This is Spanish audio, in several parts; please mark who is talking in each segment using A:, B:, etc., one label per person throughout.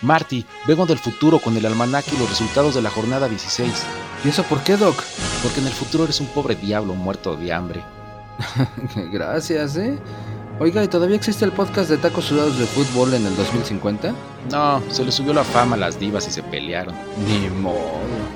A: Marty, vengo del futuro con el almanaque y los resultados de la jornada 16.
B: ¿Y eso por qué, Doc?
A: Porque en el futuro eres un pobre diablo muerto de hambre.
B: Gracias, ¿eh? Oiga, ¿y todavía existe el podcast de tacos sudados de fútbol en el 2050?
A: No, se le subió la fama a las divas y se pelearon.
B: Ni modo.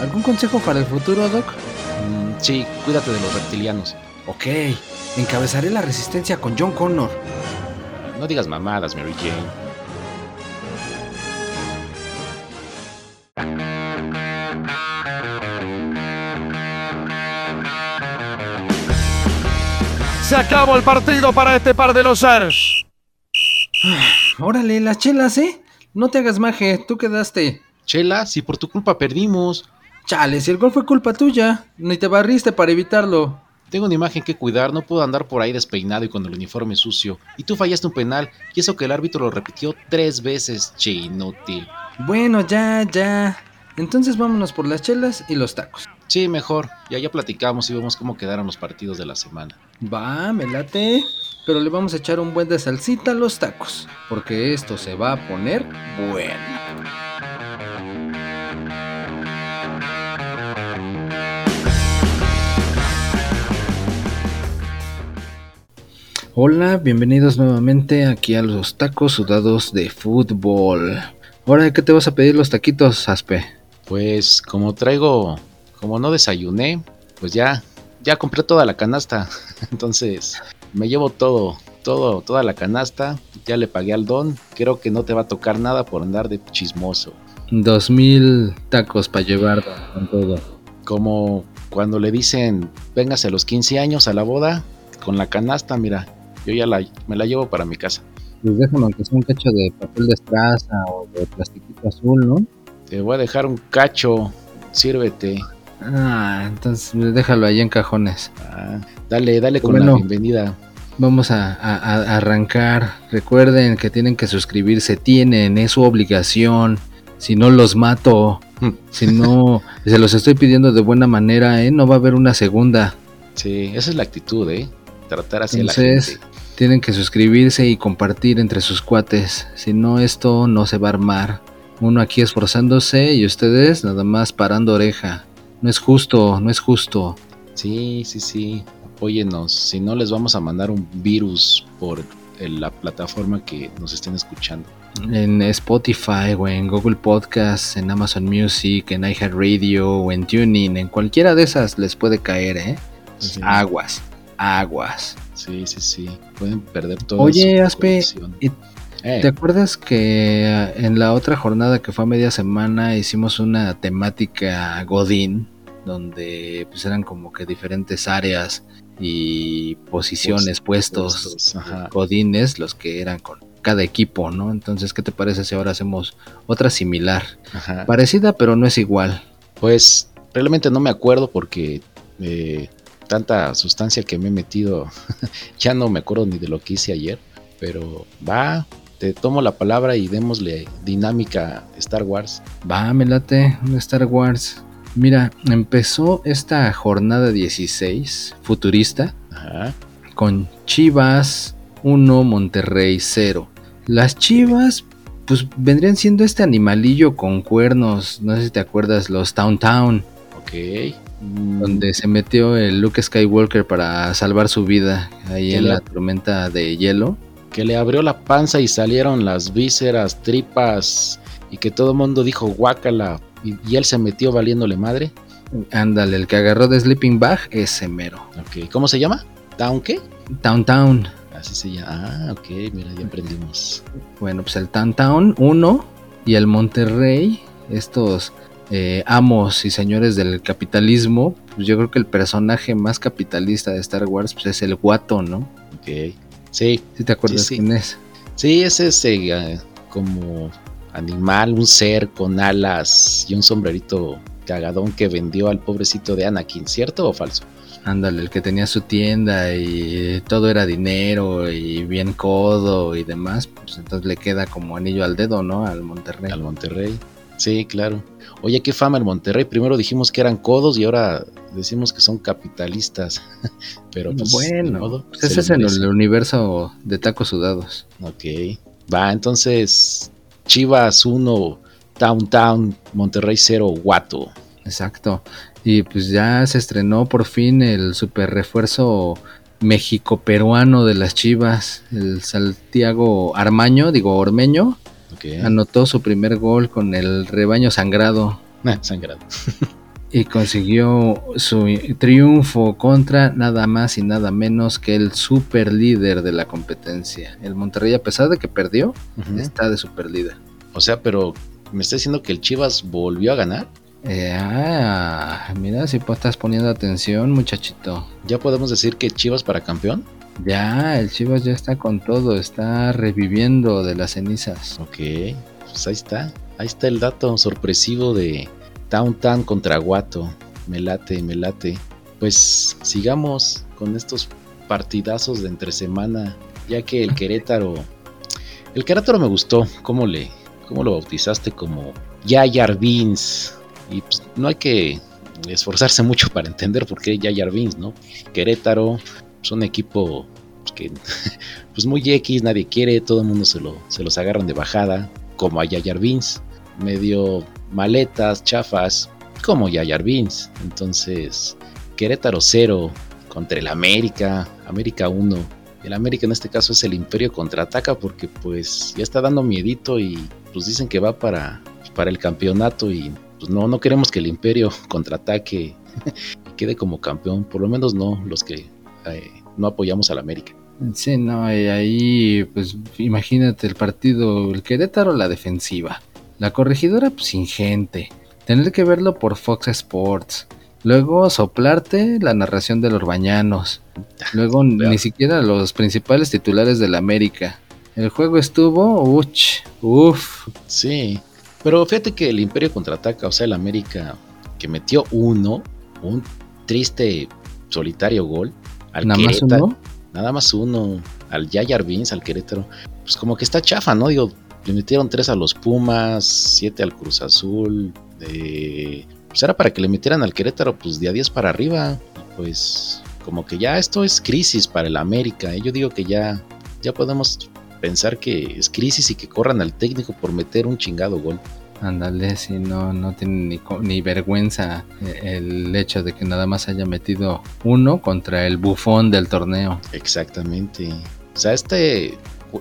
B: ¿Algún consejo para el futuro, Doc?
A: Mm, sí, cuídate de los reptilianos.
B: Ok, encabezaré la resistencia con John Connor.
A: No digas mamadas, Mary Jane.
C: Se acabó el partido para este par de los Ars.
B: Órale, las chelas, ¿eh? No te hagas maje, tú quedaste.
A: Chela, si por tu culpa perdimos.
B: Chale, si el gol fue culpa tuya, ni te barriste para evitarlo.
A: Tengo una imagen que cuidar, no puedo andar por ahí despeinado y con el uniforme sucio. Y tú fallaste un penal, y eso que el árbitro lo repitió tres veces, che inútil.
B: Bueno, ya, ya. Entonces vámonos por las chelas y los tacos.
A: Sí, mejor. Ya ya platicamos y vemos cómo quedaron los partidos de la semana.
B: Va, me late. Pero le vamos a echar un buen de salsita a los tacos. Porque esto se va a poner bueno. Hola, bienvenidos nuevamente aquí a los tacos sudados de fútbol. Ahora, ¿qué te vas a pedir los taquitos, Aspe?
A: Pues como traigo, como no desayuné, pues ya, ya compré toda la canasta. Entonces me llevo todo, todo, toda la canasta. Ya le pagué al don. Creo que no te va a tocar nada por andar de chismoso.
B: Dos mil tacos para llevar con todo.
A: Como cuando le dicen, véngase a los 15 años a la boda, con la canasta, mira, yo ya la, me la llevo para mi casa.
B: Pues déjame aunque sea un cacho de papel de estraza o de plastiquito azul, ¿no?
A: Te voy a dejar un cacho, sírvete.
B: Ah, entonces déjalo ahí en cajones.
A: Ah, dale, dale con
B: Bueno.
A: la bienvenida.
B: Vamos a, a- a arrancar. Recuerden que tienen que suscribirse. Tienen, es su obligación. Si no los mato, si no, se los estoy pidiendo de buena manera, ¿eh? No va a haber una segunda.
A: Sí, esa es la actitud, ¿eh? Tratar así a la
B: Entonces,
A: gente.
B: Tienen que suscribirse y compartir entre sus cuates. Si no, esto no se va a armar. Uno aquí esforzándose y ustedes nada más parando oreja. No es justo, no es justo.
A: Sí, sí, sí. Apóyenos. Si no, les vamos a mandar un virus por el- la plataforma que nos estén escuchando.
B: En Spotify o en Google Podcasts, en Amazon Music, en iHeartRadio o en Tuning, en cualquiera de esas les puede caer, ¿eh?
A: Sí,
B: Aguas, aguas.
A: sí, sí, sí. Pueden perder todo.
B: Oye, Aspe, ¿y
A: Eh,
B: ¿Te acuerdas que en la otra jornada que fue a media semana hicimos una temática Godín? Donde pues eran como que diferentes áreas y posiciones, puestos,
A: puestos, ajá.
B: Godines, los que eran con cada equipo, ¿no? Entonces, ¿qué te parece si ahora hacemos otra similar?
A: ajá.
B: Parecida, pero no es igual.
A: Pues realmente no me acuerdo porque eh, tanta sustancia que me he metido, ya no me acuerdo ni de lo que hice ayer, pero va, te tomo la palabra y démosle dinámica Star Wars.
B: Va, me late un Star Wars. Mira, empezó esta jornada 16 futurista
A: Ajá.
B: con Chivas 1, Monterrey 0. Las Chivas, pues vendrían siendo este animalillo con cuernos, no sé si te acuerdas, los Town Town,
A: Ok. Mm,
B: donde se metió el Luke Skywalker para salvar su vida ahí en
A: le-
B: la tormenta de hielo.
A: Que le abrió la panza y salieron las vísceras, tripas y que todo el mundo dijo guácala y, y él se metió valiéndole madre.
B: Ándale, el que agarró de Sleeping Bag, ese mero.
A: Ok. ¿Cómo se llama? ¿Down qué?
B: Town Town.
A: Así se llama. Ah, ok, mira, ya aprendimos.
B: Bueno, pues el Town Town 1 y el Monterrey, estos eh, amos y señores del capitalismo, pues yo creo que el personaje más capitalista de Star Wars pues es el guato, ¿no?
A: Ok. Sí,
B: te acuerdas
A: Sí, sí.
B: quién es.
A: Sí, es ese eh, como animal, un ser con alas y un sombrerito cagadón que vendió al pobrecito de Anakin, ¿cierto o falso?
B: Ándale, el que tenía su tienda y todo era dinero y bien codo y demás, pues entonces le queda como anillo al dedo, ¿no? Al Monterrey.
A: Al Monterrey. Sí, claro. Oye, qué fama el Monterrey. Primero dijimos que eran codos y ahora decimos que son capitalistas. Pero pues,
B: bueno, pues ese es en el universo de tacos sudados.
A: Ok. Va, entonces Chivas 1, Downtown, Monterrey 0, Guato.
B: Exacto. Y pues ya se estrenó por fin el super refuerzo México-peruano de las Chivas, el Santiago Armaño, digo Ormeño, anotó su primer gol con el rebaño sangrado.
A: Ah, sangrado.
B: y consiguió su triunfo contra nada más y nada menos que el super líder de la competencia. El Monterrey, a pesar de que perdió, está de super líder.
A: O sea, pero me está diciendo que el Chivas volvió a ganar.
B: Eh, ah, mira, si estás poniendo atención, muchachito.
A: ¿Ya podemos decir que Chivas para campeón?
B: Ya, el Chivas ya está con todo, está reviviendo de las cenizas.
A: Ok, pues ahí está. Ahí está el dato sorpresivo de Town contra Guato. Me late, me late. Pues sigamos con estos partidazos de entre semana, ya que el Querétaro. El Querétaro me gustó. ¿Cómo le, cómo lo bautizaste? Como Yayar Beans. Y pues no hay que esforzarse mucho para entender por qué Yayar Beans, ¿no? Querétaro es un equipo pues, que, pues muy X, nadie quiere, todo el mundo se, lo, se los agarran de bajada, como a Yayar Beans, medio maletas, chafas, como Yayar Beans. Entonces, Querétaro 0 contra el América, América 1. El América en este caso es el Imperio contraataca porque pues ya está dando miedito y pues dicen que va para, para el campeonato y pues no, no queremos que el Imperio contraataque y quede como campeón, por lo menos no los que eh, no apoyamos al América.
B: Sí, no, y ahí pues imagínate el partido, el Querétaro la defensiva, la corregidora pues sin gente, tener que verlo por Fox Sports, luego soplarte la narración de los bañanos, luego ni siquiera los principales titulares del América. El juego estuvo, uch, uff.
A: Sí, pero fíjate que el Imperio contraataca, o sea, el América que metió uno, un triste solitario gol.
B: Al ¿Nada más uno?
A: Nada más uno. Al Yayar Beans, al Querétaro. Pues como que está chafa, ¿no? Digo, le metieron tres a los Pumas, siete al Cruz Azul. pues era para que le metieran al Querétaro, pues de a 10 para arriba. Pues como que ya esto es crisis para el América. ¿eh? Yo digo que ya, ya podemos pensar que es crisis y que corran al técnico por meter un chingado gol.
B: Ándale, si no, no tiene ni, vergüenza eh, el hecho de que nada más haya metido uno contra el bufón del torneo.
A: Exactamente. O sea, este,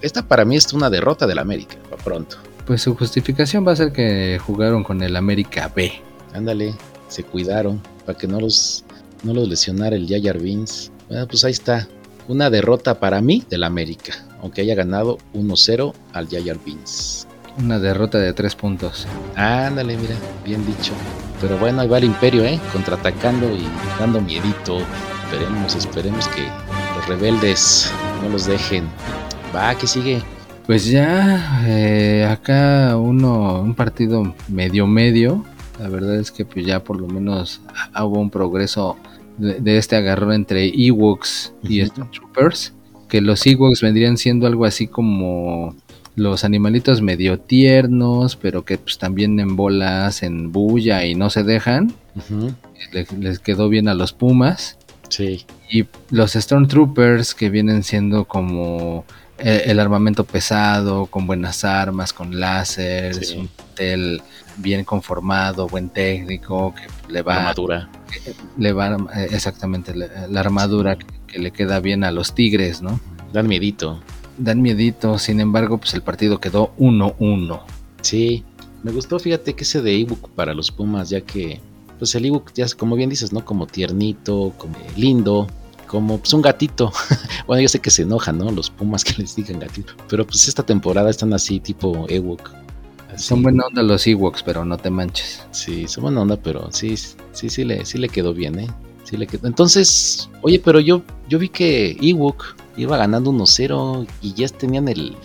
A: esta para mí es una derrota del América, para pronto.
B: Pues su justificación va a ser que jugaron con el América B.
A: Ándale, se cuidaron para que no los, no los lesionara el Yayar Beans. Bueno, pues ahí está. Una derrota para mí del América, aunque haya ganado 1-0 al Yayar Beans.
B: Una derrota de tres puntos.
A: Ándale, mira, bien dicho. Pero bueno, ahí va el Imperio, ¿eh? Contraatacando y dando miedito. Esperemos, esperemos que los rebeldes no los dejen. Va, que sigue.
B: Pues ya, eh, acá uno, un partido medio medio. La verdad es que pues ya por lo menos hubo un progreso de, este agarrón entre Ewoks y Troopers. Que los Ewoks vendrían siendo algo así como los animalitos medio tiernos, pero que pues también en bolas, en bulla y no se dejan. les, quedó bien a los Pumas.
A: Sí.
B: Y los Stormtroopers que vienen siendo como eh, el, armamento pesado, con buenas armas, con láser, un hotel bien conformado, buen técnico, que le va...
A: Armadura.
B: Le va, eh, exactamente, la, armadura que, que, le queda bien a los tigres, ¿no?
A: Dan miedito
B: dan miedito, sin embargo, pues el partido quedó 1-1.
A: Sí, me gustó, fíjate que ese de ebook para los Pumas, ya que, pues el ebook, ya como bien dices, ¿no? Como tiernito, como lindo, como pues un gatito. bueno, yo sé que se enojan, ¿no? Los Pumas que les digan gatito. Pero pues esta temporada están así, tipo Ewok.
B: Son buena onda los Ewoks, pero no te manches.
A: Sí, son buena onda, pero sí, sí, sí le, sí le quedó bien, ¿eh? Sí le quedó. Entonces, oye, pero yo, yo vi que Ewok iba ganando 1-0 y ya tenían el,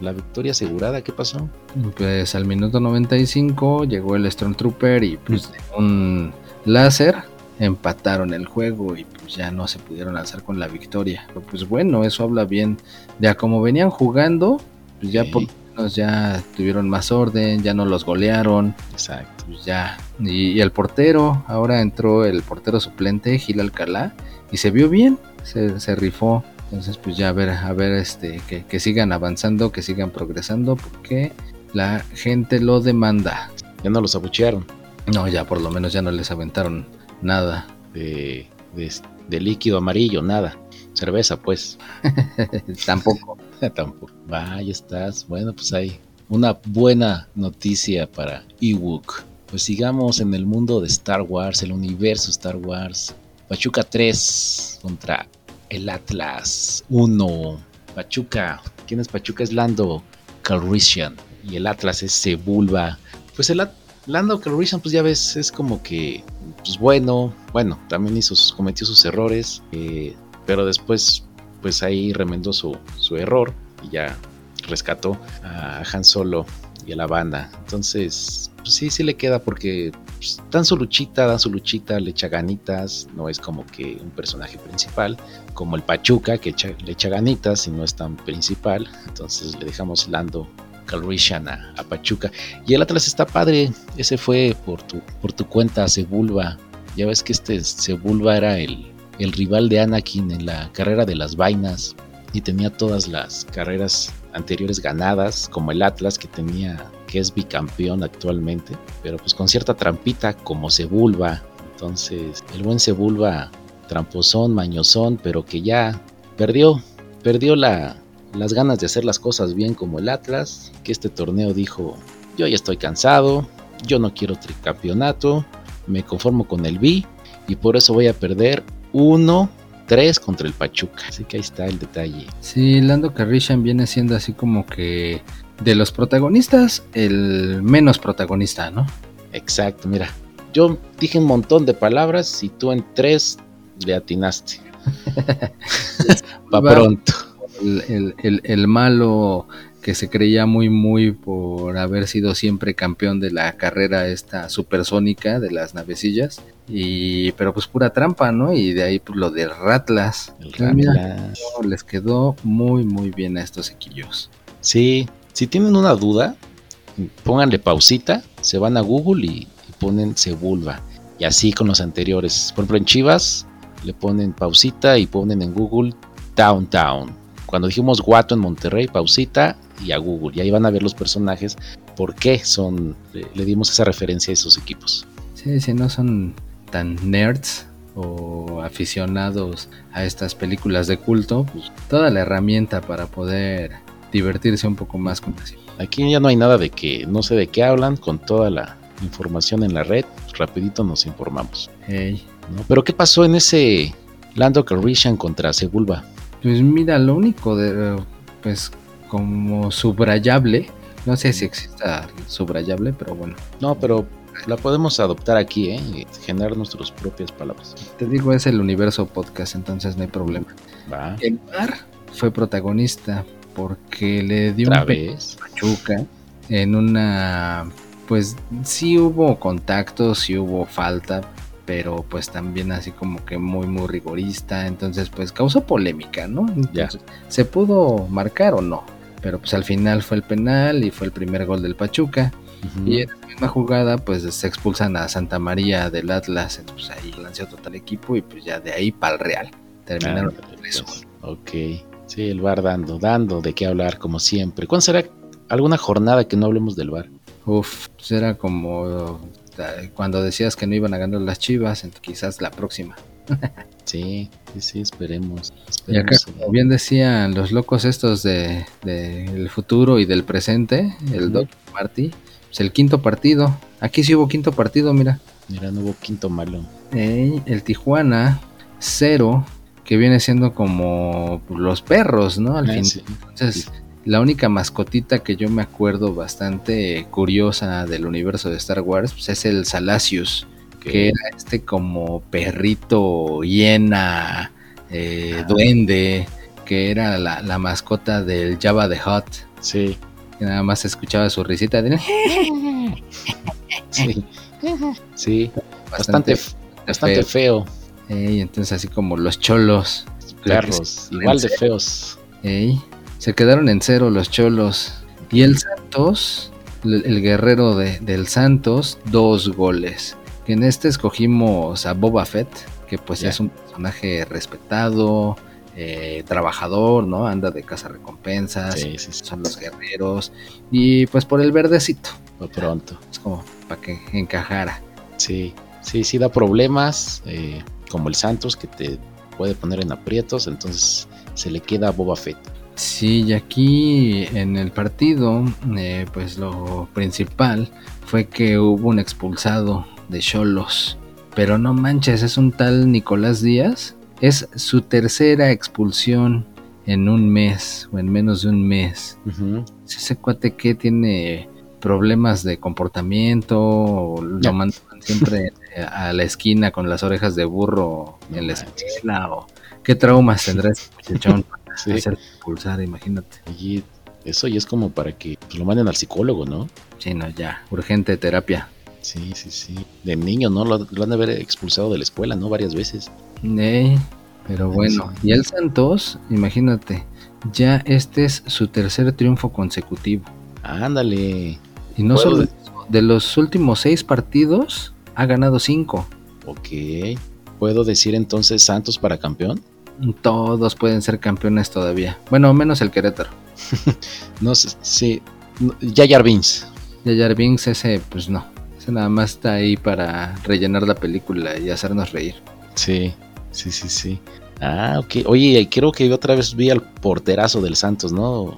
A: la victoria asegurada. ¿Qué pasó?
B: Pues al minuto 95 llegó el Stormtrooper y pues un láser empataron el juego y pues ya no se pudieron alzar con la victoria. Pero pues bueno, eso habla bien de a cómo venían jugando, pues ya por menos ya tuvieron más orden, ya no los golearon.
A: Exacto.
B: Pues ya. Y, y el portero, ahora entró el portero suplente, Gil Alcalá, y se vio bien, se, se rifó. Entonces, pues ya a ver, a ver, este, que, que sigan avanzando, que sigan progresando, porque la gente lo demanda.
A: Ya no los abuchearon
B: No, ya por lo menos ya no les aventaron nada.
A: de, de, de líquido amarillo, nada. Cerveza, pues.
B: Tampoco.
A: Tampoco. Vaya, estás. Bueno, pues hay una buena noticia para Ewok. Pues sigamos en el mundo de Star Wars, el universo Star Wars. Pachuca 3 contra el Atlas 1. Pachuca. ¿Quién es Pachuca? Es Lando Calrissian. Y el Atlas es Sebulba. Pues el Lando Calrissian, pues ya ves, es como que, pues bueno, bueno, también hizo, cometió sus errores, eh, pero después, pues ahí remendó su, su error y ya rescató a Han Solo y a la banda. Entonces, pues sí, sí le queda porque pues, dan su luchita, dan su luchita, le echa ganitas, no es como que un personaje principal, como el Pachuca, que le echa ganitas y no es tan principal. Entonces le dejamos Lando Calrissian a, a Pachuca. Y el Atlas está padre, ese fue por tu, por tu cuenta, Sebulba. Ya ves que este Sebulba era el, el rival de Anakin en la carrera de las vainas y tenía todas las carreras anteriores ganadas, como el Atlas que tenía, que es bicampeón actualmente, pero pues con cierta trampita como Sebulba. Entonces, el buen Sebulba, tramposón, mañosón, pero que ya perdió, perdió la, las ganas de hacer las cosas bien como el Atlas, que este torneo dijo, yo ya estoy cansado, yo no quiero tricampeonato, me conformo con el B y por eso voy a perder 1-3 contra el Pachuca. Así que ahí está el detalle.
B: Sí, Lando Calrissian viene siendo así como que de los protagonistas, el menos protagonista, ¿no?
A: Exacto, mira. Yo dije un montón de palabras y tú en tres le atinaste.
B: Va.
A: pronto.
B: El, el- el- el malo que se creía muy, muy por haber sido siempre campeón de la carrera esta supersónica de las navecillas. Y, pero pues pura trampa, ¿no? Y de ahí pues, lo de Ratlas.
A: El
B: Pues mira, les quedó muy, muy bien a estos equillos.
A: Sí, si tienen una duda, pónganle pausita, se van a Google y, y ponen Sebulba. Y así con los anteriores. Por ejemplo, en Chivas le ponen pausita y ponen en Google Downtown. Cuando dijimos Guato en Monterrey, pausita y a Google. Y ahí van a ver los personajes, por qué son, le, le dimos esa referencia a esos equipos.
B: Sí, si no son tan nerds o aficionados a estas películas de culto, pues toda la herramienta para poder divertirse un poco más con así.
A: Aquí ya no hay nada de que no sé de qué hablan, con toda la información en la red, rapidito nos informamos.
B: Hey.
A: ¿no? Pero ¿qué pasó en ese Lando Calrissian contra Sebulba?
B: Pues mira, lo único de, eh, pues como subrayable, no sé si exista subrayable, pero bueno,
A: No, pero la podemos adoptar aquí, ¿eh? Y generar nuestras propias palabras.
B: te digo, es el universo podcast, entonces no hay problema.
A: Va,
B: El bar fue protagonista porque le dio
A: otra
B: un
A: vez.
B: Pachuca en una pues sí hubo contacto, sí hubo falta, pero pues también así como que muy muy rigorista, entonces pues causó polémica, ¿no? Entonces, ¿Se pudo marcar o no? Pero pues al final fue el penal y fue el primer gol del Pachuca. Y en la misma jugada pues se expulsan a Santa María del Atlas, entonces pues, ahí lanzó total equipo y pues ya de ahí para el Real. Terminaron eso.
A: pues. Ok. Sí, el bar dando, dando de qué hablar, como siempre. ¿Cuándo será alguna jornada que no hablemos del bar?
B: Uf, pues era como eh, cuando decías que no iban a ganar las Chivas, quizás la próxima.
A: Sí, sí, sí, esperemos.
B: Y acá,
A: esperemos.
B: como bien decían los locos estos de, de el futuro y del presente, el. Doc Marty, pues el quinto partido. Aquí sí hubo quinto partido, mira.
A: Mira, no hubo quinto malo.
B: El Tijuana, cero, que viene siendo como los perros, ¿no? Al
A: Ah,
B: fin.
A: sí.
B: Entonces, la única mascotita que yo me acuerdo bastante curiosa del universo de Star Wars pues, es el Salacius, que era este como perrito, hiena, eh,
A: Ah.
B: duende, que era la, la mascota del Java the Hut.
A: Sí,
B: Que nada más escuchaba su risita de
A: sí. Sí, bastante, bastante feo.
B: Ey, entonces así como los cholos.
A: Perros, igual de feos.
B: Ey, se quedaron en cero los cholos. Y el Santos, el, el guerrero de- del Santos, dos goles. En este escogimos a Boba Fett, que pues es un personaje respetado, eh, trabajador, ¿no? Anda de casa recompensas,
A: Sí, sí, sí.
B: son los guerreros. Y pues por el verdecito,
A: Por pronto.
B: es como para que encajara.
A: Sí, sí, sí da problemas, eh, como el Santos que te puede poner en aprietos, entonces se le queda a Boba Fett.
B: Sí, y aquí en el partido, eh, pues lo principal fue que hubo un expulsado de Cholos. Pero no manches, es un tal Nicolás Díaz. Es su tercera expulsión en un mes o en menos de un mes.
A: Ujú.
B: Ese cuate que tiene problemas de comportamiento, o lo mandan siempre a la esquina con las orejas de burro
A: No
B: en la escuela, o qué traumas tendrá ese muchachón para
A: Sí.
B: hacer expulsar, imagínate.
A: Y eso ya es como para que lo manden al psicólogo, ¿no?
B: Sí, no, ya, urgente terapia.
A: Sí, sí, sí. De niño, ¿no? Lo, lo han de haber expulsado de la escuela, ¿no? Varias veces.
B: Ey, pero bueno, y el Santos, imagínate, ya este es su tercer triunfo consecutivo.
A: Ándale.
B: Y no solo
A: de-
B: los últimos seis partidos, ha ganado cinco.
A: Ok. ¿Puedo decir entonces Santos para campeón?
B: Todos pueden ser campeones todavía. Bueno, menos el Querétaro.
A: No sé, sí. Yayar Vince.
B: Yayar Binks, ese, pues no. Ese nada más está ahí para rellenar la película y hacernos reír.
A: Sí, sí, sí, sí. Ah, ok. Oye, creo que otra vez vi al porterazo del Santos, ¿no?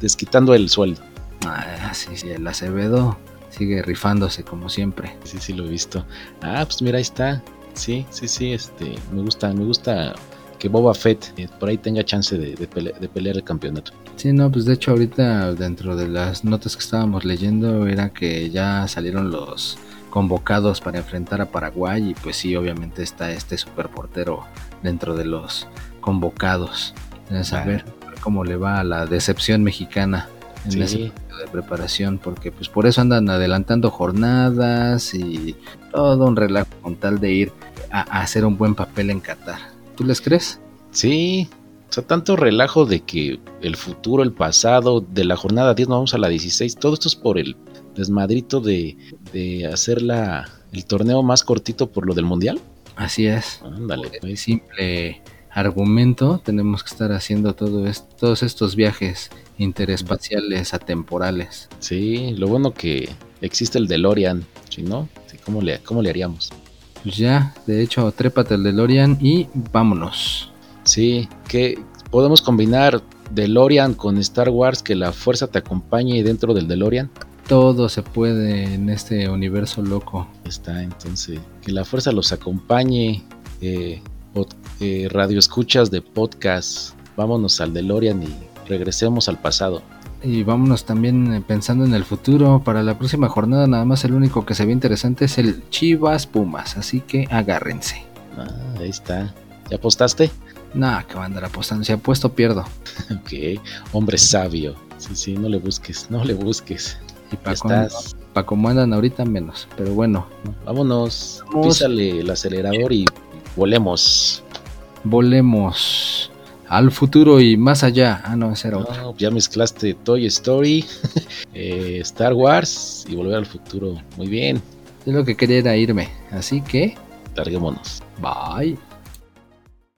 A: Desquitando el sueldo.
B: Ah, sí, sí, el Acevedo sigue rifándose como siempre.
A: Sí, sí, lo he visto. Ah, pues mira, ahí está. Sí, sí, sí, este, me gusta, me gusta que Boba Fett eh, por ahí tenga chance de, de pele- de pelear el campeonato.
B: Sí, no, pues de hecho ahorita dentro de las notas que estábamos leyendo era que ya salieron los convocados para enfrentar a Paraguay y pues sí, obviamente está este superportero dentro de los convocados. A saber cómo le va a la decepción mexicana en
A: Sí.
B: ese de preparación, porque pues por eso andan adelantando jornadas y todo un relajo con tal de ir a, a hacer un buen papel en Qatar. ¿Tú les crees?
A: Sí, o sea, tanto relajo de que el futuro, el pasado, de la jornada 10 nos vamos a la 16, todo esto es por el desmadrito de, de hacer la, el torneo más cortito por lo del mundial.
B: Así es.
A: Ándale, pues.
B: simple argumento tenemos que estar haciendo todo es- todos estos viajes interespaciales atemporales.
A: Sí, lo bueno que existe el DeLorean, si no, ¿cómo, le, ¿cómo le haríamos?
B: Pues ya, de hecho, trépate el DeLorean y vámonos.
A: Sí, que podemos combinar DeLorean con Star Wars, que la fuerza te acompañe dentro del DeLorean.
B: Todo se puede en este universo loco.
A: Está, entonces, que la fuerza los acompañe. Eh, pod- eh, radio escuchas de podcast. Vámonos al DeLorean y regresemos al pasado.
B: Y vámonos también eh, pensando en el futuro. Para la próxima jornada nada más el único que se ve interesante es el Chivas Pumas. Así que agárrense.
A: Ah, ahí está. ¿Ya apostaste?
B: Nada, que va a andar apostando. Si apuesto, pierdo.
A: Ok, hombre sabio. Sí, sí, no le busques, no le busques.
B: Y para
A: estás.
B: como andan ahorita menos. Pero bueno,
A: Vámonos,
B: Vamos.
A: písale el acelerador y volemos.
B: volemos al futuro y más allá. Ah, no, ese era otro.
A: No, ya mezclaste Toy Story, eh, Star Wars y Volver al Futuro. Muy bien,
B: Yo lo que quería era irme. Así que,
A: larguémonos.
B: bye.